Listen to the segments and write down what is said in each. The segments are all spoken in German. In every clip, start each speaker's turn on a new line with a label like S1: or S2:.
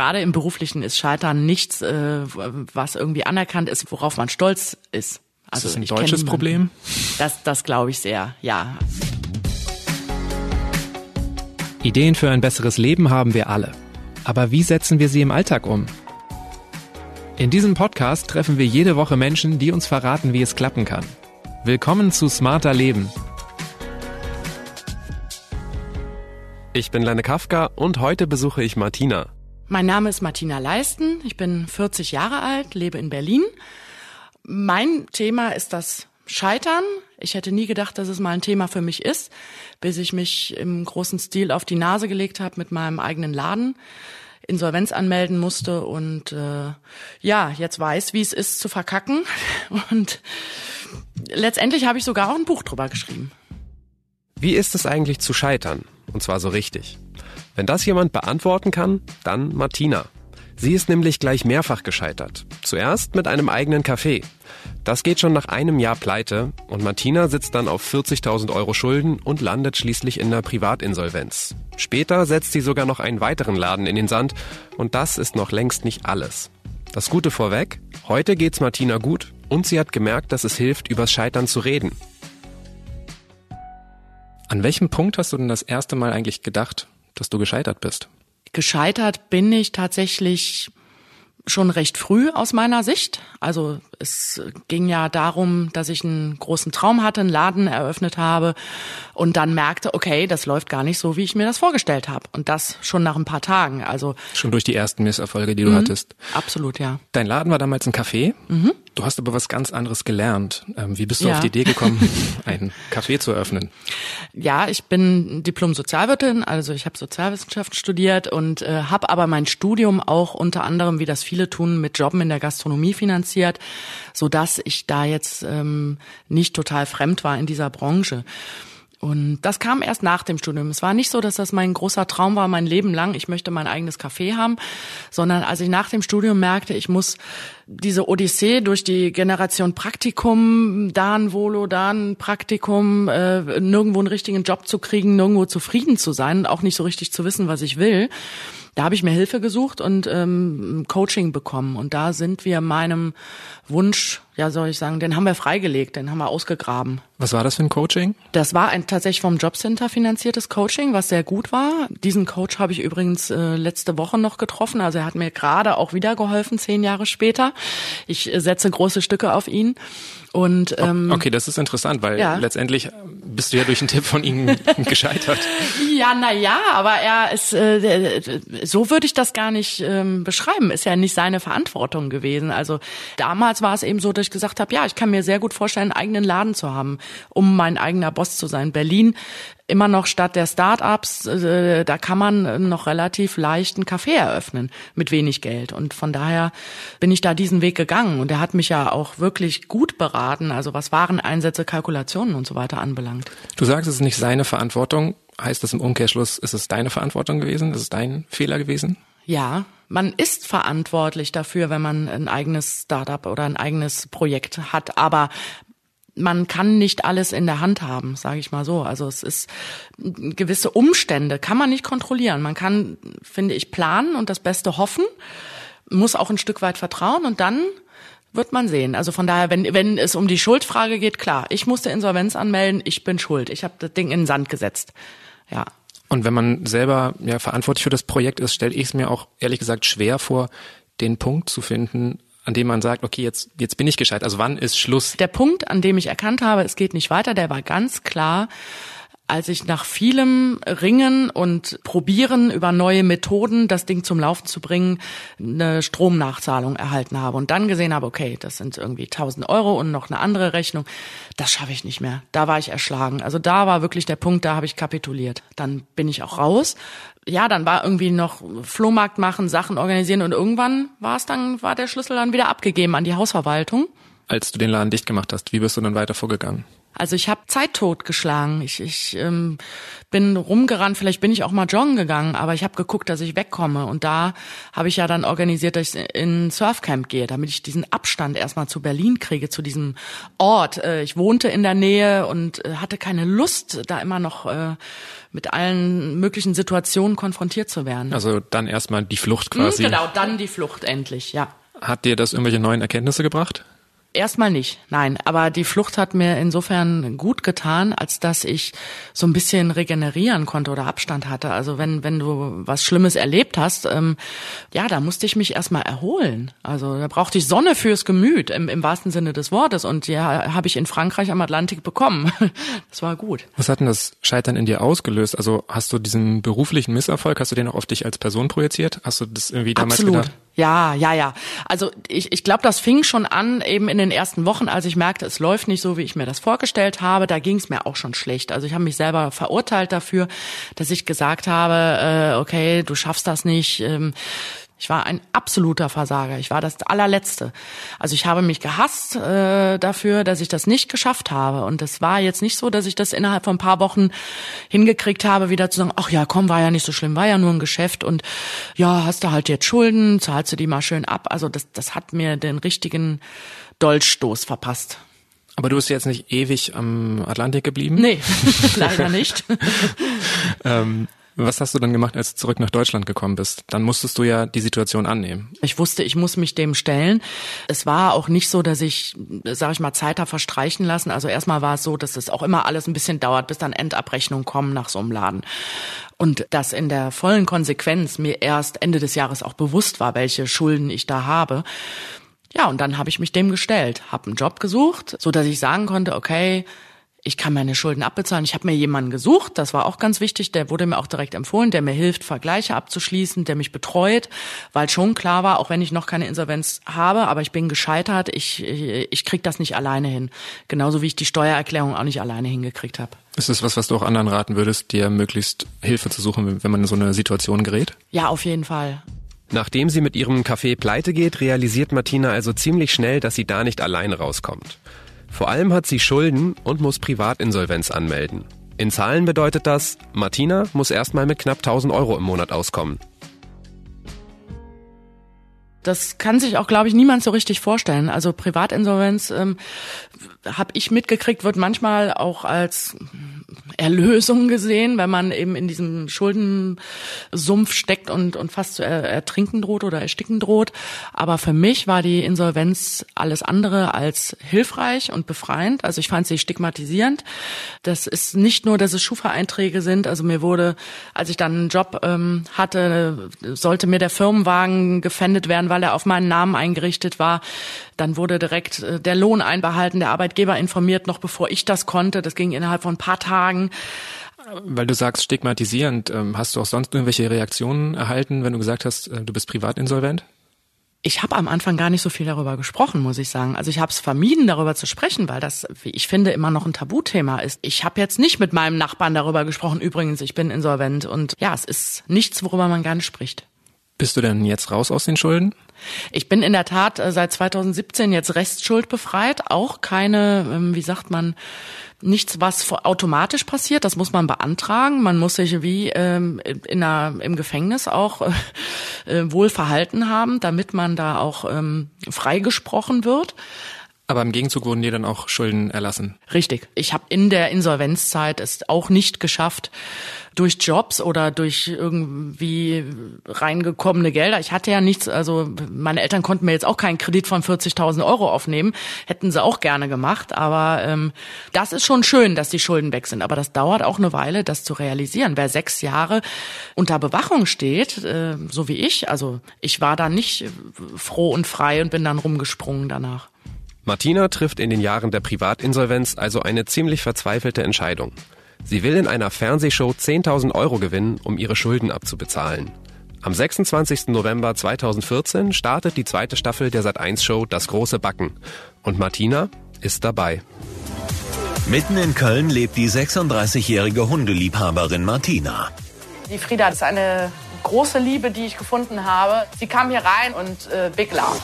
S1: gerade im beruflichen ist Scheitern nichts, äh, was irgendwie anerkannt ist, worauf man stolz ist.
S2: Also ist das ein deutsches Problem?
S1: Das, das glaube ich sehr, ja.
S2: Ideen für ein besseres Leben haben wir alle. Aber wie setzen wir sie im Alltag um? In diesem Podcast treffen wir jede Woche Menschen, die uns verraten, wie es klappen kann. Willkommen zu Smarter Leben. Ich bin Lenne Kafka und heute besuche ich Martina.
S1: Mein Name ist Martina Leisten, ich bin 40 Jahre alt, lebe in Berlin. Mein Thema ist das Scheitern. Ich hätte nie gedacht, dass es mal ein Thema für mich ist, bis ich mich im großen Stil auf die Nase gelegt habe mit meinem eigenen Laden, Insolvenz anmelden musste und äh, ja, jetzt weiß, wie es ist zu verkacken. Und letztendlich habe ich sogar auch ein Buch drüber geschrieben.
S2: Wie ist es eigentlich zu scheitern? Und zwar so richtig. Wenn das jemand beantworten kann, dann Martina. Sie ist nämlich gleich mehrfach gescheitert. Zuerst mit einem eigenen Café. Das geht schon nach einem Jahr pleite und Martina sitzt dann auf 40.000 Euro Schulden und landet schließlich in der Privatinsolvenz. Später setzt sie sogar noch einen weiteren Laden in den Sand und das ist noch längst nicht alles. Das Gute vorweg, heute geht's Martina gut und sie hat gemerkt, dass es hilft, übers Scheitern zu reden. An welchem Punkt hast du denn das erste Mal eigentlich gedacht, dass du gescheitert bist?
S1: Gescheitert bin ich tatsächlich schon recht früh aus meiner Sicht. Also es ging ja darum, dass ich einen großen Traum hatte, einen Laden eröffnet habe und dann merkte, okay, das läuft gar nicht so, wie ich mir das vorgestellt habe. Und das schon nach ein paar Tagen. Also
S2: schon durch die ersten Misserfolge, die du
S1: mhm,
S2: hattest.
S1: Absolut, ja.
S2: Dein Laden war damals ein Café.
S1: Mhm.
S2: Du hast aber was ganz anderes gelernt. Ähm, wie bist du
S1: Ja.
S2: auf die Idee gekommen, ein Café zu eröffnen?
S1: Ja, ich bin Diplom-Sozialwirtin, also ich habe Sozialwissenschaften studiert und äh, habe aber mein Studium auch unter anderem, wie das viele tun, mit Jobben in der Gastronomie finanziert, so dass ich da jetzt ähm, nicht total fremd war in dieser Branche. Und das kam erst nach dem Studium. Es war nicht so, dass das mein großer Traum war, mein Leben lang, ich möchte mein eigenes Café haben, sondern als ich nach dem Studium merkte, ich muss diese Odyssee durch die Generation Praktikum, da ein Volo, da ein Praktikum, äh, nirgendwo einen richtigen Job zu kriegen, nirgendwo zufrieden zu sein und auch nicht so richtig zu wissen, was ich will. Da habe ich mir Hilfe gesucht und ähm, Coaching bekommen. Und da sind wir meinem Wunsch, ja soll ich sagen, den haben wir freigelegt, den haben wir ausgegraben.
S2: Was war das für ein Coaching?
S1: Das war ein tatsächlich vom Jobcenter finanziertes Coaching, was sehr gut war. Diesen Coach habe ich übrigens äh, letzte Woche noch getroffen. Also er hat mir gerade auch wieder geholfen, zehn Jahre später. Ich äh, setze große Stücke auf ihn. Und ähm,
S2: Okay, das ist interessant, weil
S1: ja.
S2: letztendlich bist du ja durch einen Tipp von ihm gescheitert.
S1: Ja, na ja, aber er ist äh, so würde ich das gar nicht ähm, beschreiben. Ist ja nicht seine Verantwortung gewesen. Also damals war es eben so, dass ich gesagt habe, ja, ich kann mir sehr gut vorstellen, einen eigenen Laden zu haben, um mein eigener Boss zu sein. Berlin immer noch Stadt der Start-ups, äh, da kann man noch relativ leicht einen Café eröffnen mit wenig Geld. Und von daher bin ich da diesen Weg gegangen. Und er hat mich ja auch wirklich gut beraten, also was Wareneinsätze, Kalkulationen und so weiter anbelangt.
S2: Du sagst, es ist nicht seine Verantwortung. Heißt das im Umkehrschluss, ist es deine Verantwortung gewesen? Ist es dein Fehler gewesen?
S1: Ja, man ist verantwortlich dafür, wenn man ein eigenes Startup oder ein eigenes Projekt hat, aber man kann nicht alles in der Hand haben, sage ich mal so. Also es ist gewisse Umstände kann man nicht kontrollieren. Man kann, finde ich, planen und das Beste hoffen, muss auch ein Stück weit vertrauen und dann wird man sehen. Also von daher, wenn, wenn es um die Schuldfrage geht, klar, ich musste Insolvenz anmelden, ich bin schuld. Ich habe das Ding in den Sand gesetzt. Ja.
S2: Und wenn man selber ja verantwortlich für das Projekt ist, stelle ich es mir auch ehrlich gesagt schwer vor, den Punkt zu finden, an dem man sagt, okay, jetzt, jetzt bin ich gescheit. Also wann ist Schluss?
S1: Der Punkt, an dem ich erkannt habe, es geht nicht weiter, der war ganz klar, als ich nach vielem Ringen und Probieren über neue Methoden, das Ding zum Laufen zu bringen, eine Stromnachzahlung erhalten habe und dann gesehen habe, okay, das sind irgendwie 1000 Euro und noch eine andere Rechnung, das schaffe ich nicht mehr. Da war ich erschlagen. Also da war wirklich der Punkt, da habe ich kapituliert. Dann bin ich auch raus. Ja, dann war irgendwie noch Flohmarkt machen, Sachen organisieren und irgendwann war es dann, war der Schlüssel dann wieder abgegeben an die Hausverwaltung.
S2: Als du den Laden dicht gemacht hast, wie bist du dann weiter vorgegangen?
S1: Also ich habe Zeit totgeschlagen. Ich, ich ähm, bin rumgerannt, vielleicht bin ich auch mal joggen gegangen, aber ich habe geguckt, dass ich wegkomme. Und da habe ich ja dann organisiert, dass ich in ein Surfcamp gehe, damit ich diesen Abstand erstmal zu Berlin kriege, zu diesem Ort. Äh, ich wohnte in der Nähe und äh, hatte keine Lust, da immer noch äh, mit allen möglichen Situationen konfrontiert zu werden.
S2: Also dann erstmal die Flucht quasi.
S1: Hm, genau, dann die Flucht endlich, ja.
S2: Hat dir das irgendwelche neuen Erkenntnisse gebracht?
S1: Erstmal nicht, nein. Aber die Flucht hat mir insofern gut getan, als dass ich so ein bisschen regenerieren konnte oder Abstand hatte. Also wenn, wenn du was Schlimmes erlebt hast, ähm, ja, da musste ich mich erstmal erholen. Also da brauchte ich Sonne fürs Gemüt, im, im wahrsten Sinne des Wortes. Und ja, habe ich in Frankreich am Atlantik bekommen. Das war gut.
S2: Was hat denn das Scheitern in dir ausgelöst? Also hast du diesen beruflichen Misserfolg, hast du den auch auf dich als Person projiziert? Hast du das irgendwie damals
S1: Absolut.
S2: gedacht?
S1: Ja, ja, ja. Also ich, ich glaube, das fing schon an eben in den ersten Wochen, als ich merkte, es läuft nicht so, wie ich mir das vorgestellt habe. Da ging es mir auch schon schlecht. Also ich habe mich selber verurteilt dafür, dass ich gesagt habe, äh, okay, du schaffst das nicht. Ähm, ich war ein absoluter Versager. Ich war das allerletzte. Also ich habe mich gehasst äh, dafür, dass ich das nicht geschafft habe. Und es war jetzt nicht so, dass ich das innerhalb von ein paar Wochen hingekriegt habe, wieder zu sagen, ach ja, komm, war ja nicht so schlimm, war ja nur ein Geschäft und ja, hast du halt jetzt Schulden, zahlst du die mal schön ab. Also das, das hat mir den richtigen Dolchstoß verpasst.
S2: Aber du bist jetzt nicht ewig am Atlantik geblieben?
S1: Nee, leider nicht.
S2: ähm, was hast du dann gemacht, als du zurück nach Deutschland gekommen bist? Dann musstest du ja die Situation annehmen.
S1: Ich wusste, ich muss mich dem stellen. Es war auch nicht so, dass ich, sag ich mal, Zeit habe verstreichen lassen. Also erstmal war es so, dass es auch immer alles ein bisschen dauert, bis dann Endabrechnungen kommen nach so einem Laden. Und dass in der vollen Konsequenz mir erst Ende des Jahres auch bewusst war, welche Schulden ich da habe. Ja, und dann habe ich mich dem gestellt, habe einen Job gesucht, so dass ich sagen konnte, okay, ich kann meine Schulden abbezahlen. Ich habe mir jemanden gesucht, das war auch ganz wichtig, der wurde mir auch direkt empfohlen, der mir hilft, Vergleiche abzuschließen, der mich betreut, weil schon klar war, auch wenn ich noch keine Insolvenz habe, aber ich bin gescheitert, ich, ich, ich krieg das nicht alleine hin. Genauso wie ich die Steuererklärung auch nicht alleine hingekriegt habe.
S2: Ist das was, was du auch anderen raten würdest, dir möglichst Hilfe zu suchen, wenn man in so eine Situation gerät?
S1: Ja, auf jeden Fall.
S2: Nachdem sie mit ihrem Café pleite geht, realisiert Martina also ziemlich schnell, dass sie da nicht alleine rauskommt. Vor allem hat sie Schulden und muss Privatinsolvenz anmelden. In Zahlen bedeutet das, Martina muss erstmal mit knapp 1000 Euro im Monat auskommen.
S1: Das kann sich auch, glaube ich, niemand so richtig vorstellen. Also Privatinsolvenz ähm, habe ich mitgekriegt, wird manchmal auch als Erlösung gesehen, wenn man eben in diesem Schuldensumpf steckt und, und fast zu ertrinken droht oder ersticken droht. Aber für mich war die Insolvenz alles andere als hilfreich und befreiend. Also ich fand sie stigmatisierend. Das ist nicht nur, dass es Schufa-Einträge sind. Also mir wurde, als ich dann einen Job ähm, hatte, sollte mir der Firmenwagen gefändet werden, weil er auf meinen Namen eingerichtet war. Dann wurde direkt äh, der Lohn einbehalten, der Arbeitgeber informiert, noch bevor ich das konnte. Das ging innerhalb von ein paar Tagen.
S2: Weil du sagst stigmatisierend, ähm, hast du auch sonst irgendwelche Reaktionen erhalten, wenn du gesagt hast, äh, du bist privatinsolvent?
S1: Ich habe am Anfang gar nicht so viel darüber gesprochen, muss ich sagen. Also ich habe es vermieden, darüber zu sprechen, weil das, wie ich finde, immer noch ein Tabuthema ist. Ich habe jetzt nicht mit meinem Nachbarn darüber gesprochen, übrigens, ich bin insolvent. Und ja, es ist nichts, worüber man nicht spricht.
S2: Bist du denn jetzt raus aus den Schulden?
S1: Ich bin in der Tat äh, seit 2017 jetzt Restschuld befreit. Auch keine, ähm, wie sagt man, nichts, was automatisch passiert. Das muss man beantragen. Man muss sich wie ähm, in einer, im Gefängnis auch äh, wohl verhalten haben, damit man da auch ähm, freigesprochen wird.
S2: Aber im Gegenzug wurden dir dann auch Schulden erlassen.
S1: Richtig. Ich habe in der Insolvenzzeit es auch nicht geschafft, durch Jobs oder durch irgendwie reingekommene Gelder. Ich hatte ja nichts, also meine Eltern konnten mir jetzt auch keinen Kredit von 40.000 Euro aufnehmen. Hätten sie auch gerne gemacht. Aber ähm, das ist schon schön, dass die Schulden weg sind. Aber das dauert auch eine Weile, das zu realisieren. Wer sechs Jahre unter Bewachung steht, äh, so wie ich, also ich war da nicht froh und frei und bin dann rumgesprungen danach.
S2: Martina trifft in den Jahren der Privatinsolvenz also eine ziemlich verzweifelte Entscheidung. Sie will in einer Fernsehshow 10.000 Euro gewinnen, um ihre Schulden abzubezahlen. Am 26. November 2014 startet die zweite Staffel der Sat1-Show Das große Backen. Und Martina ist dabei.
S3: Mitten in Köln lebt die 36-jährige Hundeliebhaberin Martina.
S1: Die Frieda ist eine große Liebe, die ich gefunden habe. Sie kam hier rein und äh, Big Love.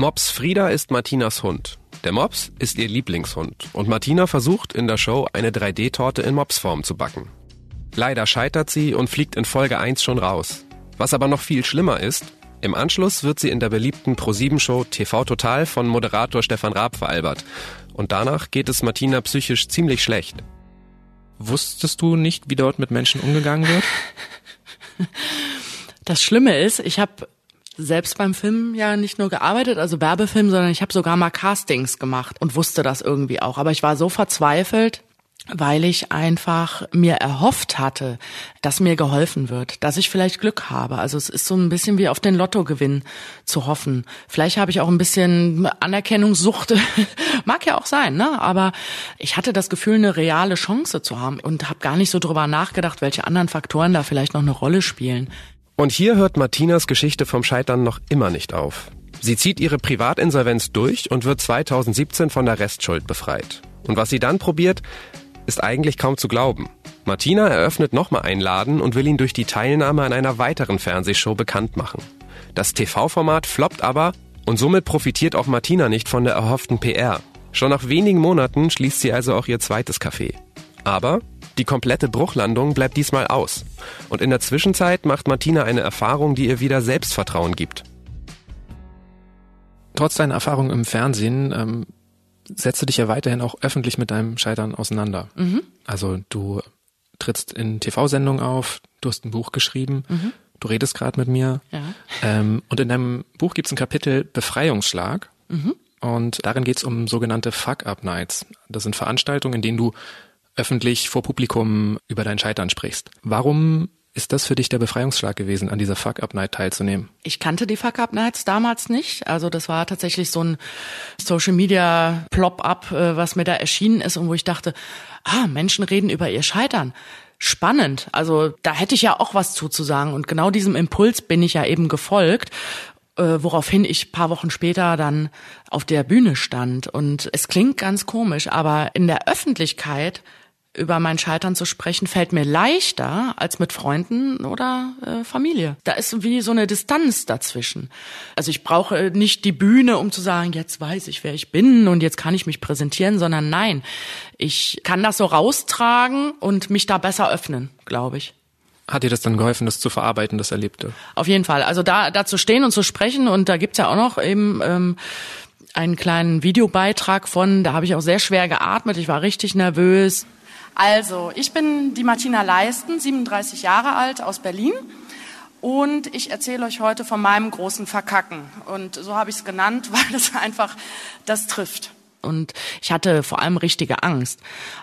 S2: Mops Frieda ist Martinas Hund. Der Mops ist ihr Lieblingshund und Martina versucht in der Show eine 3D-Torte in Mopsform zu backen. Leider scheitert sie und fliegt in Folge 1 schon raus. Was aber noch viel schlimmer ist, im Anschluss wird sie in der beliebten Pro7-Show TV Total von Moderator Stefan Raab veralbert. Und danach geht es Martina psychisch ziemlich schlecht.
S4: Wusstest du nicht, wie dort mit Menschen umgegangen wird?
S1: Das Schlimme ist, ich habe selbst beim Film ja nicht nur gearbeitet, also Werbefilm, sondern ich habe sogar mal Castings gemacht und wusste das irgendwie auch. Aber ich war so verzweifelt, weil ich einfach mir erhofft hatte, dass mir geholfen wird, dass ich vielleicht Glück habe. Also es ist so ein bisschen wie auf den Lottogewinn zu hoffen. Vielleicht habe ich auch ein bisschen Anerkennungssucht, mag ja auch sein, ne? Aber ich hatte das Gefühl, eine reale Chance zu haben und habe gar nicht so drüber nachgedacht, welche anderen Faktoren da vielleicht noch eine Rolle spielen.
S2: Und hier hört Martinas Geschichte vom Scheitern noch immer nicht auf. Sie zieht ihre Privatinsolvenz durch und wird 2017 von der Restschuld befreit. Und was sie dann probiert, ist eigentlich kaum zu glauben. Martina eröffnet nochmal einen Laden und will ihn durch die Teilnahme an einer weiteren Fernsehshow bekannt machen. Das TV-Format floppt aber und somit profitiert auch Martina nicht von der erhofften PR. Schon nach wenigen Monaten schließt sie also auch ihr zweites Café. Aber die komplette Bruchlandung bleibt diesmal aus. Und in der Zwischenzeit macht Martina eine Erfahrung, die ihr wieder Selbstvertrauen gibt.
S4: Trotz deiner Erfahrung im Fernsehen ähm, setzt du dich ja weiterhin auch öffentlich mit deinem Scheitern auseinander. Mhm. Also du trittst in TV-Sendungen auf, du hast ein Buch geschrieben, mhm. du redest gerade mit mir. Ja. Ähm, und in deinem Buch gibt es ein Kapitel Befreiungsschlag. Mhm. Und darin geht es um sogenannte Fuck-Up-Nights. Das sind Veranstaltungen, in denen du öffentlich vor Publikum über dein Scheitern sprichst. Warum ist das für dich der Befreiungsschlag gewesen, an dieser Fuck-Up-Night teilzunehmen?
S1: Ich kannte die Fuck-Up-Nights damals nicht. Also das war tatsächlich so ein Social-Media-Plop-Up, äh, was mir da erschienen ist und wo ich dachte, ah, Menschen reden über ihr Scheitern. Spannend. Also da hätte ich ja auch was zuzusagen. Und genau diesem Impuls bin ich ja eben gefolgt äh, woraufhin ich paar Wochen später dann auf der Bühne stand. Und es klingt ganz komisch, aber in der Öffentlichkeit über mein Scheitern zu sprechen, fällt mir leichter als mit Freunden oder äh, Familie. Da ist wie so eine Distanz dazwischen. Also ich brauche nicht die Bühne, um zu sagen, jetzt weiß ich, wer ich bin und jetzt kann ich mich präsentieren, sondern nein, ich kann das so raustragen und mich da besser öffnen, glaube ich.
S4: Hat dir das dann geholfen, das zu verarbeiten, das Erlebte?
S1: Auf jeden Fall. Also da, da zu stehen und zu sprechen und da gibt's ja auch noch eben ähm, einen kleinen Videobeitrag von, da habe ich auch sehr schwer geatmet, ich war richtig nervös. Also, ich bin die Martina Leisten, 37 Jahre alt, aus Berlin. Und ich erzähle euch heute von meinem großen Verkacken. Und so habe ich es genannt, weil es einfach das trifft. Und ich hatte vor allem richtige Angst.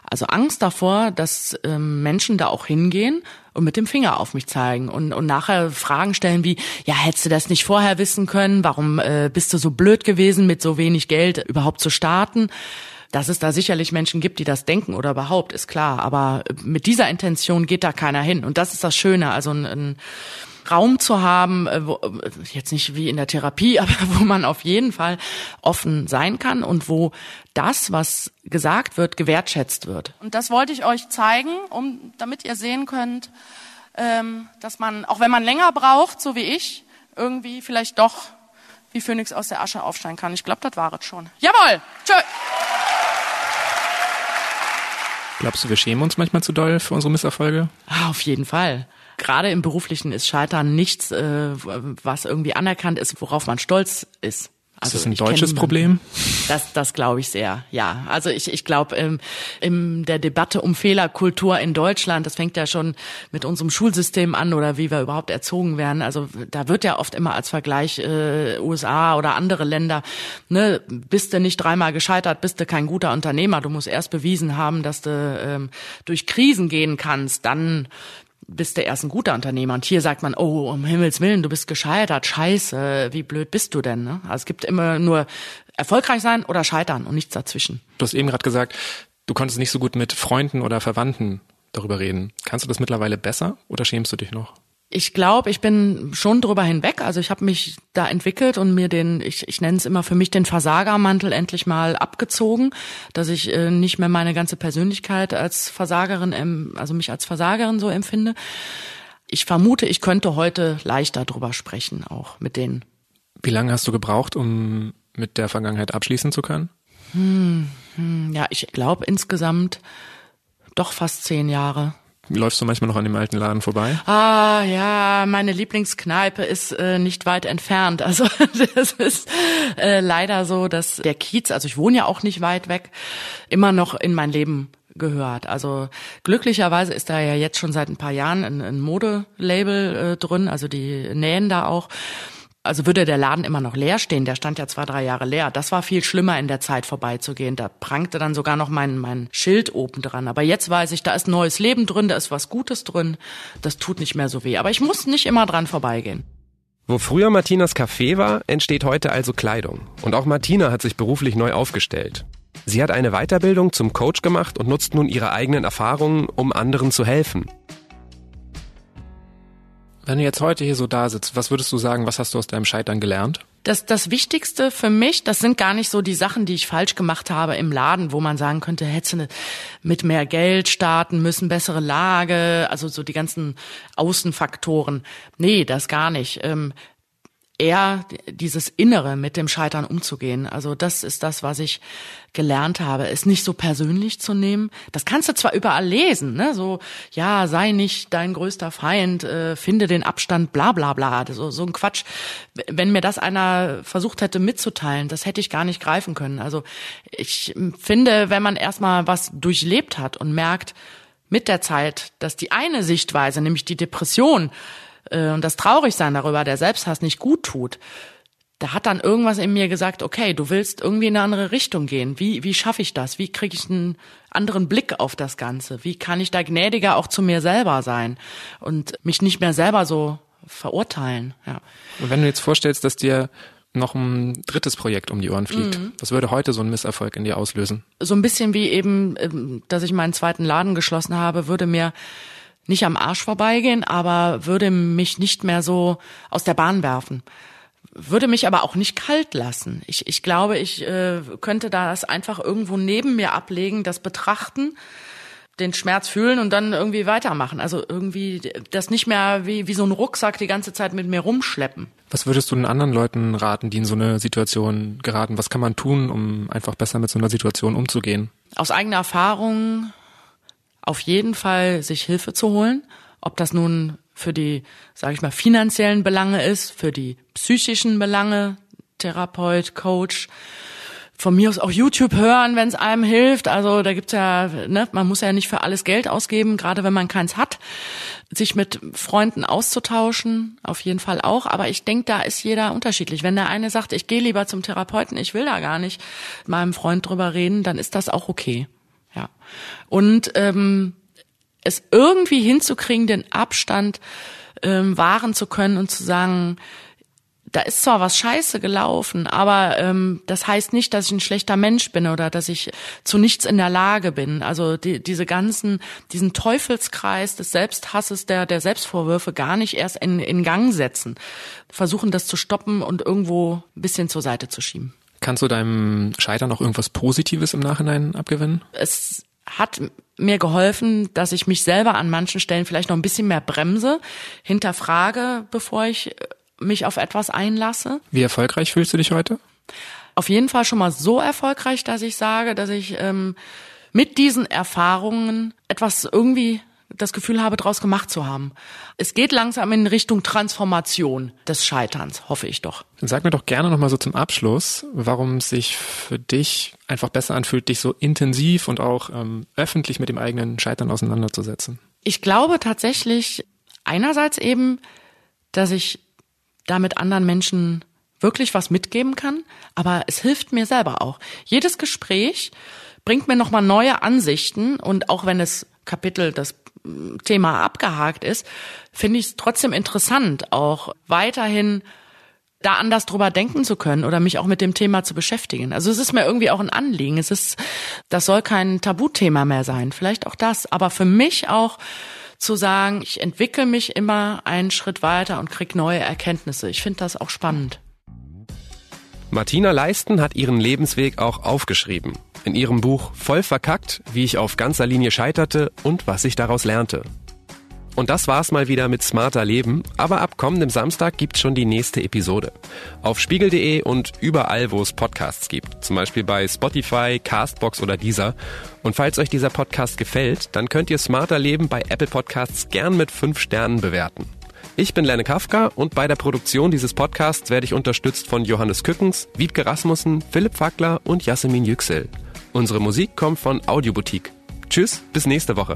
S1: Also Angst davor, dass ähm, Menschen da auch hingehen und mit dem Finger auf mich zeigen und, und nachher Fragen stellen wie, ja, hättest du das nicht vorher wissen können? Warum äh, bist du so blöd gewesen, mit so wenig Geld überhaupt zu starten? Dass es da sicherlich Menschen gibt, die das denken oder überhaupt, ist klar. Aber mit dieser Intention geht da keiner hin. Und das ist das Schöne. Also ein, ein Raum zu haben, äh, wo, äh, jetzt nicht wie in der Therapie, aber wo man auf jeden Fall offen sein kann und wo das, was gesagt wird, gewertschätzt wird. Und das wollte ich euch zeigen, um, damit ihr sehen könnt, ähm, dass man, auch wenn man länger braucht, so wie ich, irgendwie vielleicht doch wie Phönix aus der Asche aufsteigen kann. Ich glaube, das war es schon. Jawohl! Tschö!
S4: Glaubst du, wir schämen uns manchmal zu doll für unsere Misserfolge?
S1: Ah, auf jeden Fall. Gerade im Beruflichen ist Scheitern nichts, äh, was irgendwie anerkannt ist, worauf man stolz ist.
S4: Also ist das ein deutsches Problem?
S1: Das, das glaube ich sehr, ja. Also ich, ich glaube, ähm, in der Debatte um Fehlerkultur in Deutschland, das fängt ja schon mit unserem Schulsystem an oder wie wir überhaupt erzogen werden. Also da wird ja oft immer als Vergleich äh, USA oder andere Länder, ne, bist du nicht dreimal gescheitert, bist du kein guter Unternehmer. Du musst erst bewiesen haben, dass du ähm, durch Krisen gehen kannst, dann bist du erst ein guter Unternehmer. Und hier sagt man, oh, um Himmels Willen, du bist gescheitert, scheiße, wie blöd bist du denn? Ne? Also es gibt immer nur erfolgreich sein oder scheitern und nichts dazwischen.
S4: Du hast eben gerade gesagt, du konntest nicht so gut mit Freunden oder Verwandten darüber reden. Kannst du das mittlerweile besser oder schämst du dich noch?
S1: Ich glaube, ich bin schon drüber hinweg. Also ich habe mich da entwickelt und mir den, ich, ich nenne es immer für mich den Versagermantel endlich mal abgezogen, dass ich äh, nicht mehr meine ganze Persönlichkeit als Versagerin, also mich als Versagerin so empfinde. Ich vermute, ich könnte heute leichter drüber sprechen, auch mit denen.
S4: Wie lange hast du gebraucht, um mit der Vergangenheit abschließen zu können?
S1: Hm, hm, ja, ich glaube insgesamt doch fast zehn Jahre.
S4: Läufst du manchmal noch an dem alten Laden vorbei?
S1: Ah ja, meine Lieblingskneipe ist äh, nicht weit entfernt. Also das ist äh, leider so, dass der Kiez, also ich wohne ja auch nicht weit weg, immer noch in mein Leben gehört. Also glücklicherweise ist da ja jetzt schon seit ein paar Jahren ein, ein Modelabel äh, drin, also die nähen da auch. Also würde der Laden immer noch leer stehen, der stand ja zwei, drei Jahre leer. Das war viel schlimmer in der Zeit vorbeizugehen. Da prangte dann sogar noch mein, mein Schild oben dran. Aber jetzt weiß ich, da ist neues Leben drin, da ist was Gutes drin. Das tut nicht mehr so weh. Aber ich muss nicht immer dran vorbeigehen.
S2: Wo früher Martinas Café war, entsteht heute also Kleidung. Und auch Martina hat sich beruflich neu aufgestellt. Sie hat eine Weiterbildung zum Coach gemacht und nutzt nun ihre eigenen Erfahrungen, um anderen zu helfen.
S4: Wenn du jetzt heute hier so da sitzt, was würdest du sagen, was hast du aus deinem Scheitern gelernt?
S1: Das, das Wichtigste für mich, das sind gar nicht so die Sachen, die ich falsch gemacht habe im Laden, wo man sagen könnte, hättest du mit mehr Geld starten müssen, bessere Lage, also so die ganzen Außenfaktoren. Nee, das gar nicht. Eher dieses Innere mit dem Scheitern umzugehen. Also das ist das, was ich gelernt habe, es nicht so persönlich zu nehmen. Das kannst du zwar überall lesen, ne? so ja, sei nicht dein größter Feind, äh, finde den Abstand, bla bla bla, so, so ein Quatsch. Wenn mir das einer versucht hätte mitzuteilen, das hätte ich gar nicht greifen können. Also ich finde, wenn man erstmal was durchlebt hat und merkt mit der Zeit, dass die eine Sichtweise, nämlich die Depression, äh, und das Traurigsein darüber, der Selbsthass nicht gut tut, da hat dann irgendwas in mir gesagt, okay, du willst irgendwie in eine andere Richtung gehen. Wie, wie schaffe ich das? Wie kriege ich einen anderen Blick auf das Ganze? Wie kann ich da gnädiger auch zu mir selber sein und mich nicht mehr selber so verurteilen? Ja.
S4: Und wenn du jetzt vorstellst, dass dir noch ein drittes Projekt um die Ohren fliegt. Mhm. Was würde heute so ein Misserfolg in dir auslösen?
S1: So ein bisschen wie eben, ähm, dass ich meinen zweiten Laden geschlossen habe, würde mir nicht am Arsch vorbeigehen, aber würde mich nicht mehr so aus der Bahn werfen. Würde mich aber auch nicht kalt lassen. Ich, ich glaube, ich äh, könnte das einfach irgendwo neben mir ablegen, das betrachten, den Schmerz fühlen und dann irgendwie weitermachen. Also irgendwie das nicht mehr wie, wie so ein Rucksack die ganze Zeit mit mir rumschleppen.
S4: Was würdest du den anderen Leuten raten, die in so eine Situation geraten? Was kann man tun, um einfach besser mit so einer Situation umzugehen?
S1: Aus eigener Erfahrung auf jeden Fall sich Hilfe zu holen, ob das nun für die, sage ich mal, finanziellen Belange ist, für die psychischen Belange, Therapeut, Coach, von mir aus auch YouTube hören, wenn es einem hilft. Also da gibt's ja, ne, man muss ja nicht für alles Geld ausgeben, gerade wenn man keins hat. Sich mit Freunden auszutauschen, auf jeden Fall auch. Aber ich denke, da ist jeder unterschiedlich. Wenn der eine sagt, ich gehe lieber zum Therapeuten, ich will da gar nicht mit meinem Freund drüber reden, dann ist das auch okay. Ja. Und ähm, es irgendwie hinzukriegen, den Abstand ähm, wahren zu können und zu sagen, da ist zwar was scheiße gelaufen, aber ähm, das heißt nicht, dass ich ein schlechter Mensch bin oder dass ich zu nichts in der Lage bin. Also die, diese ganzen, diesen Teufelskreis des Selbsthasses, der, der Selbstvorwürfe gar nicht erst in, in Gang setzen. Versuchen das zu stoppen und irgendwo ein bisschen zur Seite zu schieben.
S4: Kannst du deinem Scheitern auch irgendwas Positives im Nachhinein abgewinnen?
S1: Es hat mir geholfen, dass ich mich selber an manchen Stellen vielleicht noch ein bisschen mehr bremse, hinterfrage, bevor ich mich auf etwas einlasse.
S4: Wie erfolgreich fühlst du dich heute?
S1: Auf jeden Fall schon mal so erfolgreich, dass ich sage, dass ich ähm, mit diesen Erfahrungen etwas irgendwie das Gefühl habe, daraus gemacht zu haben. Es geht langsam in Richtung Transformation des Scheiterns, hoffe ich doch.
S4: Dann sag mir doch gerne nochmal so zum Abschluss, warum es sich für dich einfach besser anfühlt, dich so intensiv und auch ähm, öffentlich mit dem eigenen Scheitern auseinanderzusetzen.
S1: Ich glaube tatsächlich einerseits eben, dass ich damit anderen Menschen wirklich was mitgeben kann, aber es hilft mir selber auch. Jedes Gespräch bringt mir nochmal neue Ansichten und auch wenn es Kapitel, das Thema abgehakt ist, finde ich es trotzdem interessant, auch weiterhin da anders drüber denken zu können oder mich auch mit dem Thema zu beschäftigen. Also es ist mir irgendwie auch ein Anliegen. Es ist, das soll kein Tabuthema mehr sein. Vielleicht auch das. Aber für mich auch zu sagen, ich entwickle mich immer einen Schritt weiter und krieg neue Erkenntnisse. Ich finde das auch spannend.
S2: Martina Leisten hat ihren Lebensweg auch aufgeschrieben. In ihrem Buch Voll verkackt, wie ich auf ganzer Linie scheiterte und was ich daraus lernte. Und das war's mal wieder mit Smarter Leben. Aber ab kommendem Samstag gibt's schon die nächste Episode. Auf spiegel.de und überall, wo es Podcasts gibt. Zum Beispiel bei Spotify, Castbox oder dieser. Und falls euch dieser Podcast gefällt, dann könnt ihr Smarter Leben bei Apple Podcasts gern mit fünf Sternen bewerten. Ich bin Lenne Kafka und bei der Produktion dieses Podcasts werde ich unterstützt von Johannes Kückens, Wiebke Rasmussen, Philipp Fackler und Jasmin Yüksel. Unsere Musik kommt von Audioboutique. Tschüss, bis nächste Woche.